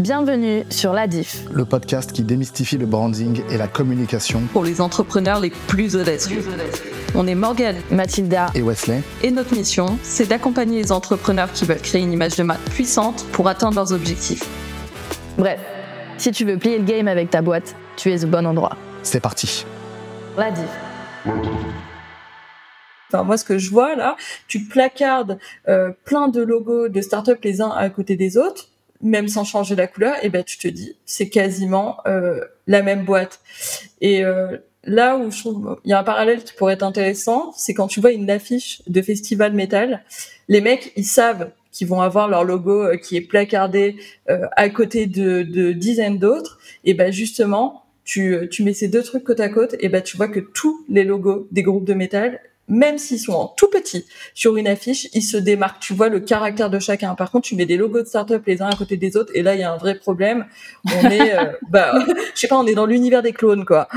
Bienvenue sur La Diff, le podcast qui démystifie le branding et la communication pour les entrepreneurs les plus audacieux. On est Morgane, Mathilda et Wesley. Et notre mission, c'est d'accompagner les entrepreneurs qui veulent créer une image de marque puissante pour atteindre leurs objectifs. Bref, si tu veux plier le game avec ta boîte, tu es au bon endroit. C'est parti. La Diff. Enfin, moi, ce que je vois là, tu placardes euh, plein de logos de startups les uns à côté des autres même sans changer la couleur, et ben tu te dis c'est quasiment euh, la même boîte. Et euh, là où je trouve il y a un parallèle qui pourrait être intéressant, c'est quand tu vois une affiche de festival métal, les mecs ils savent qu'ils vont avoir leur logo euh, qui est placardé à côté de, de dizaines d'autres, et ben justement tu, tu mets ces deux trucs côte à côte, et ben tu vois que tous les logos des groupes de métal même s'ils sont en tout petit sur une affiche, ils se démarquent. Tu vois le caractère de chacun. Par contre, tu mets des logos de start-up les uns à côté des autres, et là, il y a un vrai problème. On est, euh, bah, je sais pas, on est dans l'univers des clones, quoi.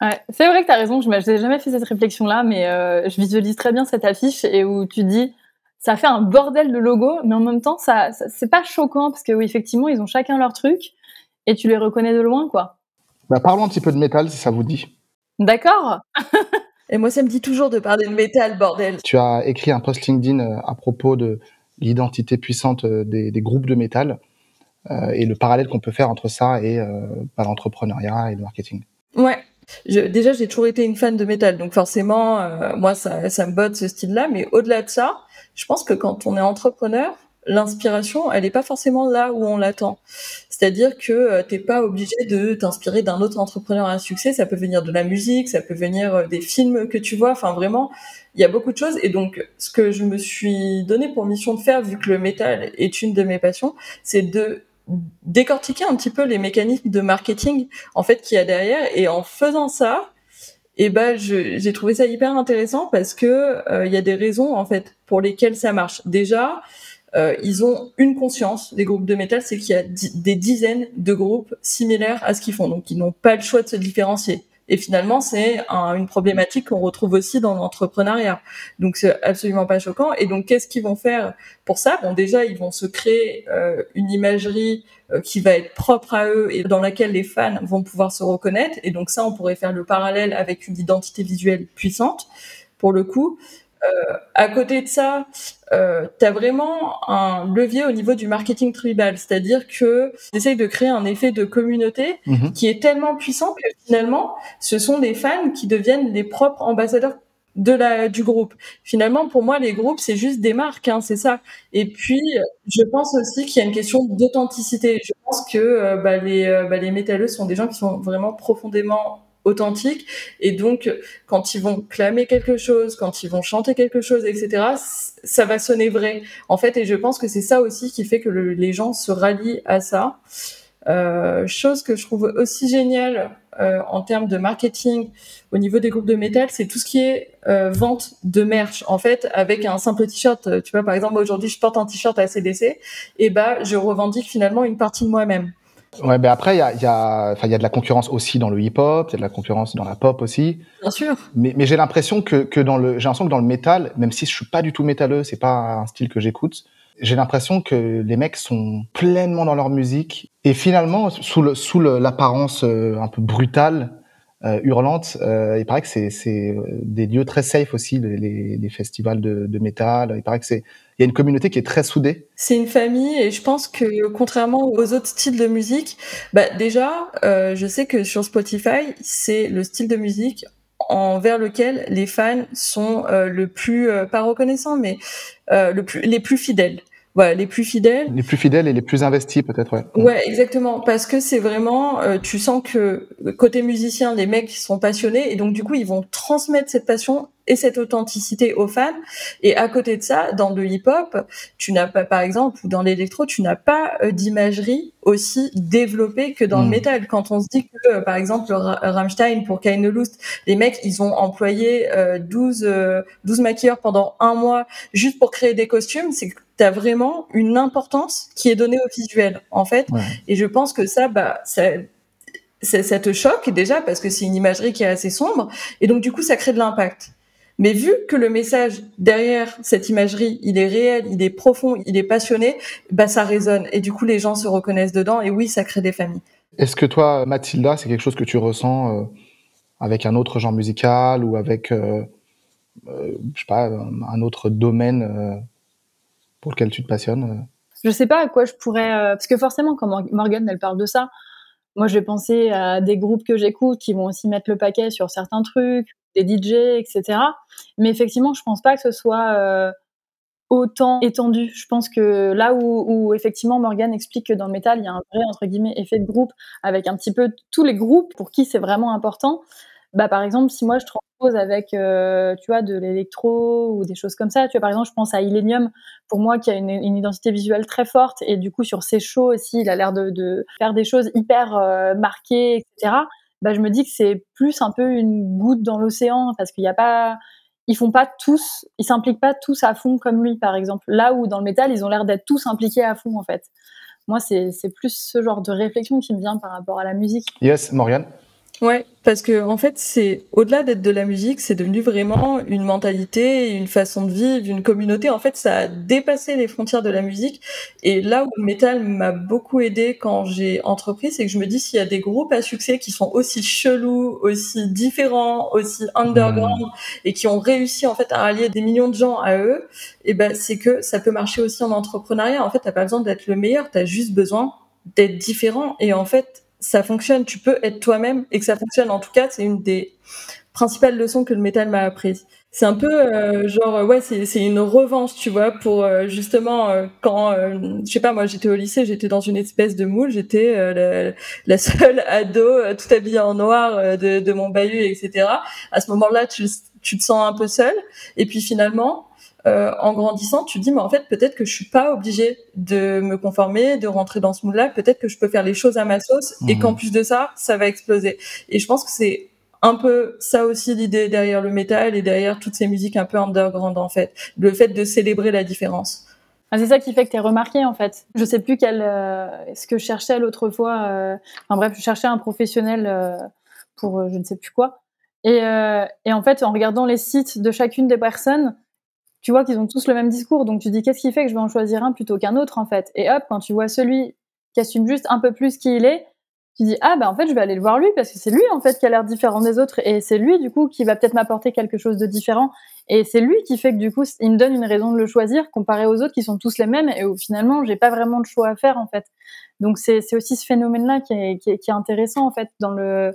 Ouais, c'est vrai que tu as raison, je n'ai jamais fait cette réflexion-là, mais euh, je visualise très bien cette affiche et où tu dis, ça fait un bordel de logos, mais en même temps, ça, c'est pas choquant parce que oui, effectivement, ils ont chacun leur truc et tu les reconnais de loin, quoi. Bah, parlons un petit peu de métal si ça vous dit. D'accord. Et moi, ça me dit toujours de parler de métal, bordel. Tu as écrit un post LinkedIn euh, à propos de l'identité puissante euh, des, groupes de métal euh, et le parallèle qu'on peut faire entre ça et bah, l'entrepreneuriat et le marketing. Ouais. déjà, j'ai toujours été une fan de métal, donc forcément, moi, ça, ça me botte ce style-là. Mais au-delà de ça, je pense que quand on est entrepreneur, l'inspiration, elle n'est pas forcément là où on l'attend. C'est-à-dire que euh, t'es pas obligé de t'inspirer d'un autre entrepreneur à succès. Ça peut venir de la musique, ça peut venir euh, des films que tu vois. Enfin, vraiment, il y a beaucoup de choses. Et donc, ce que je me suis donné pour mission de faire, vu que le métal est une de mes passions, c'est de décortiquer un petit peu les mécanismes de marketing en fait qu'il y a derrière. Et en faisant ça, et eh ben j'ai trouvé ça hyper intéressant parce que euh, il y a des raisons en fait pour lesquelles ça marche. Déjà, euh, ils ont une conscience, les groupes de métal, c'est qu'il y a des dizaines de groupes similaires à ce qu'ils font, donc ils n'ont pas le choix de se différencier. Et finalement, c'est une problématique qu'on retrouve aussi dans l'entrepreneuriat. Donc, c'est absolument pas choquant. Et donc, qu'est-ce qu'ils vont faire pour ça? Bon, déjà, ils vont se créer euh, une imagerie euh, qui va être propre à eux et dans laquelle les fans vont pouvoir se reconnaître. Et donc, ça, on pourrait faire le parallèle avec une identité visuelle puissante, pour le coup. Euh, à côté de ça, euh, tu as vraiment un levier au niveau du marketing tribal, c'est-à-dire que tu de créer un effet de communauté mhm. qui est tellement puissant que finalement, ce sont des fans qui deviennent les propres ambassadeurs de la du groupe. Finalement, pour moi, les groupes, c'est juste des marques, hein, c'est ça. Et puis, je pense aussi qu'il y a une question d'authenticité. Je pense que euh, bah, les, euh, bah, les métalleux sont des gens qui sont vraiment profondément authentique. Et donc, quand ils vont clamer quelque chose, quand ils vont chanter quelque chose, etc., ça va sonner vrai, en fait. Et je pense que c'est ça aussi qui fait que les gens se rallient à ça. Euh, chose que je trouve aussi géniale euh, en termes de marketing au niveau des groupes de métal, c'est tout ce qui est euh, vente de merch. En fait, avec un simple t-shirt, tu vois, par exemple, aujourd'hui, je porte un t-shirt à CDC, et bah, je revendique finalement une partie de moi-même. Ouais, ben après, il y a, y, a, y a de la concurrence aussi dans le hip-hop, il y a de la concurrence dans la pop aussi. Bien sûr. Mais, mais j'ai l'impression que, que dans le, j'ai l'impression que dans le métal, même si je suis pas du tout métalleux, c'est pas un style que j'écoute, j'ai l'impression que les mecs sont pleinement dans leur musique et finalement, sous le, sous l'apparence euh, un peu brutale, euh, hurlante, euh, il paraît que c'est, c'est des lieux très safe aussi, les, les, festivals de, de métal. Il paraît que c'est une communauté qui est très soudée. C'est une famille et je pense que contrairement aux autres styles de musique, bah déjà, euh, je sais que sur Spotify, c'est le style de musique envers lequel les fans sont euh, le plus euh, pas reconnaissants, mais les plus fidèles voilà, les plus fidèles. Les plus fidèles et les plus investis, peut-être, ouais. Ouais, exactement. Parce que c'est vraiment, euh, tu sens que côté musicien, les mecs sont passionnés et donc du coup, ils vont transmettre cette passion et cette authenticité aux fans. Et à côté de ça, dans le hip-hop, tu n'as pas, par exemple, ou dans l'électro, tu n'as pas euh, d'imagerie aussi développée que dans le hmm. métal. Quand on se dit que, euh, par exemple, Rammstein pour Keine Lust, les mecs, ils ont employé 12, 12 maquilleurs pendant un mois juste pour créer des costumes, c'est tu as vraiment une importance qui est donnée au visuel, en fait. Et je pense que ça, bah, ça, ça, te choque déjà parce que c'est une imagerie qui est assez sombre. Et donc, du coup, ça crée de l'impact. Mais vu que le message derrière cette imagerie, il est réel, il est profond, il est passionné, bah ça résonne et du coup les gens se reconnaissent dedans et oui, ça crée des familles. Est-ce que toi, Mathilda, c'est quelque chose que tu ressens euh, avec un autre genre musical ou avec, euh, euh, je sais pas, un autre domaine euh, pour lequel tu te passionnes Je sais pas à quoi je pourrais, euh, parce que forcément, quand Mor- Morgane elle parle de ça, moi je vais penser à des groupes que j'écoute qui vont aussi mettre le paquet sur certains trucs, des DJ, etc. Mais effectivement, je pense pas que ce soit euh, autant étendu. Je pense que là où, effectivement Morgane explique que dans le métal, il y a un vrai effet de groupe avec un petit peu tous les groupes pour qui c'est vraiment important. Bah par exemple, si moi je transpose avec euh, tu vois de l'électro ou des choses comme ça, tu vois par exemple, je pense à Illenium pour moi qui a une, identité visuelle très forte et du coup sur ses shows aussi, il a l'air de, faire des choses hyper euh, marquées, etc. Bah je me dis que c'est plus un peu une goutte dans l'océan parce qu'il n'y a pas ils font pas tous, ils s'impliquent pas tous à fond comme lui, par exemple. Là où dans le métal, ils ont l'air d'être tous impliqués à fond, en fait. Moi, c'est c'est plus ce genre de réflexion qui me vient par rapport à la musique. Yes, Morgane? Ouais, parce que en fait, c'est au-delà d'être de la musique, c'est devenu vraiment une mentalité, une façon de vivre, une communauté. En fait, ça a dépassé les frontières de la musique. Et là où le métal m'a beaucoup aidé quand j'ai entrepris, c'est que je me dis s'il y a des groupes à succès qui sont aussi chelous, aussi différents, aussi underground et qui ont réussi en fait à rallier des millions de gens à eux, et ben c'est que ça peut marcher aussi en entrepreneuriat. En fait, t'as pas besoin d'être le meilleur, t'as juste besoin d'être différent. Et en fait, ça fonctionne. Tu peux être toi-même et que ça fonctionne. En tout cas, c'est une des principales leçons que le métal m'a appris. C'est un peu euh, genre ouais, c'est une revanche, tu vois, pour euh, justement euh, quand euh, je sais pas moi, j'étais au lycée, j'étais dans une espèce de moule, j'étais euh, la, la seule ado euh, tout habillée en noir de, de mon bahut, etc. À ce moment-là, tu tu te sens un peu seul. Et puis finalement, euh, en grandissant, tu te dis, mais en fait, peut-être que je suis pas obligée de me conformer, de rentrer dans ce moule-là. Peut-être que je peux faire les choses à ma sauce et Mhm. qu'en plus de ça, ça va exploser. Et je pense que c'est un peu ça aussi l'idée derrière le métal et derrière toutes ces musiques un peu underground, en fait. Le fait de célébrer la différence. Ah, c'est ça qui fait que t'es remarqué, en fait. Je sais plus quel, euh, ce que je cherchais l'autre fois. euh, Enfin bref, je cherchais un professionnel euh, pour euh, je ne sais plus quoi. Et, euh, et en fait, en regardant les sites de chacune des personnes, tu vois qu'ils ont tous le même discours. Donc tu dis qu'est-ce qui fait que je vais en choisir un plutôt qu'un autre en fait? Et hop, quand tu vois celui qui assume juste un peu plus qui il est, tu dis ah bah en fait je vais aller le voir lui parce que c'est lui en fait qui a l'air différent des autres et c'est lui du coup qui va peut-être m'apporter quelque chose de différent et c'est lui qui fait que du coup il me donne une raison de le choisir comparé aux autres qui sont tous les mêmes et où finalement j'ai pas vraiment de choix à faire en fait. Donc c'est aussi ce phénomène là qui est, qui est qui est intéressant en fait dans le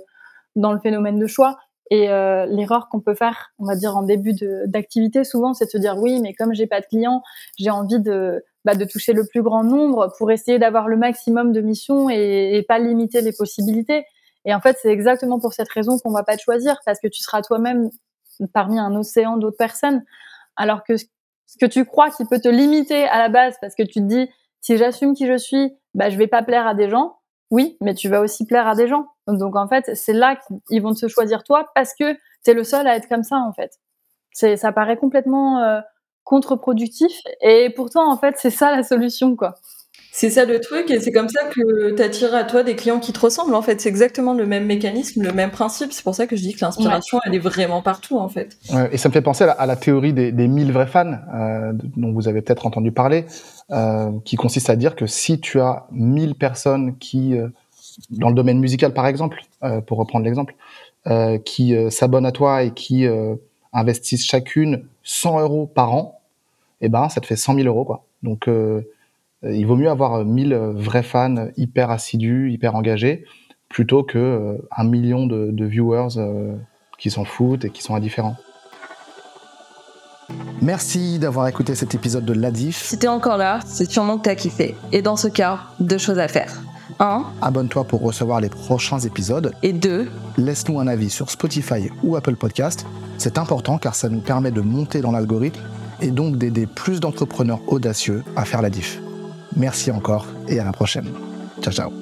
dans le phénomène de choix. Et euh, l'erreur qu'on peut faire, on va dire en début d'activité, souvent, c'est de se dire oui, mais comme j'ai pas de clients, j'ai envie de, bah, de toucher le plus grand nombre pour essayer d'avoir le maximum de missions et, pas limiter les possibilités. Et en fait, c'est exactement pour cette raison qu'on va pas te choisir, parce que tu seras toi-même parmi un océan d'autres personnes, alors que ce que tu crois qui peut te limiter à la base, parce que tu te dis si j'assume qui je suis, bah, je vais pas plaire à des gens. Oui, mais tu vas aussi plaire à des gens. Donc en fait, c'est là qu'ils vont te choisir toi parce que t'es le seul à être comme ça en fait. C'est, ça paraît complètement euh, contre-productif et pourtant en fait c'est ça la solution quoi. C'est ça le truc, et c'est comme ça que t'attires à toi des clients qui te ressemblent, en fait. C'est exactement le même mécanisme, le même principe. C'est pour ça que je dis que l'inspiration, elle est vraiment partout, en fait. Ouais, et ça me fait penser à la, à la théorie des, des 1000 vrais fans, euh, dont vous avez peut-être entendu parler, euh, qui consiste à dire que si tu as 1000 personnes qui, euh, dans le domaine musical par exemple, euh, pour reprendre l'exemple, euh, qui euh, s'abonnent à toi et qui euh, investissent chacune 100 euros par an, eh ben ça te fait 100 000 euros quoi. Donc euh, il vaut mieux avoir 1000 vrais fans hyper assidus, hyper engagés, plutôt que euh, un million de, de viewers euh, qui s'en foutent et qui sont indifférents. Merci d'avoir écouté cet épisode de l'Adif. Si t'es encore là, c'est sûrement que t'as kiffé. Et dans ce cas, deux choses à faire. Un, Abonne-toi pour recevoir les prochains épisodes. et deux, Laisse-nous un avis sur Spotify ou Apple Podcast. C'est important car ça nous permet de monter dans l'algorithme et donc d'aider plus d'entrepreneurs audacieux à faire la diff. Merci encore et à la prochaine. Ciao ciao.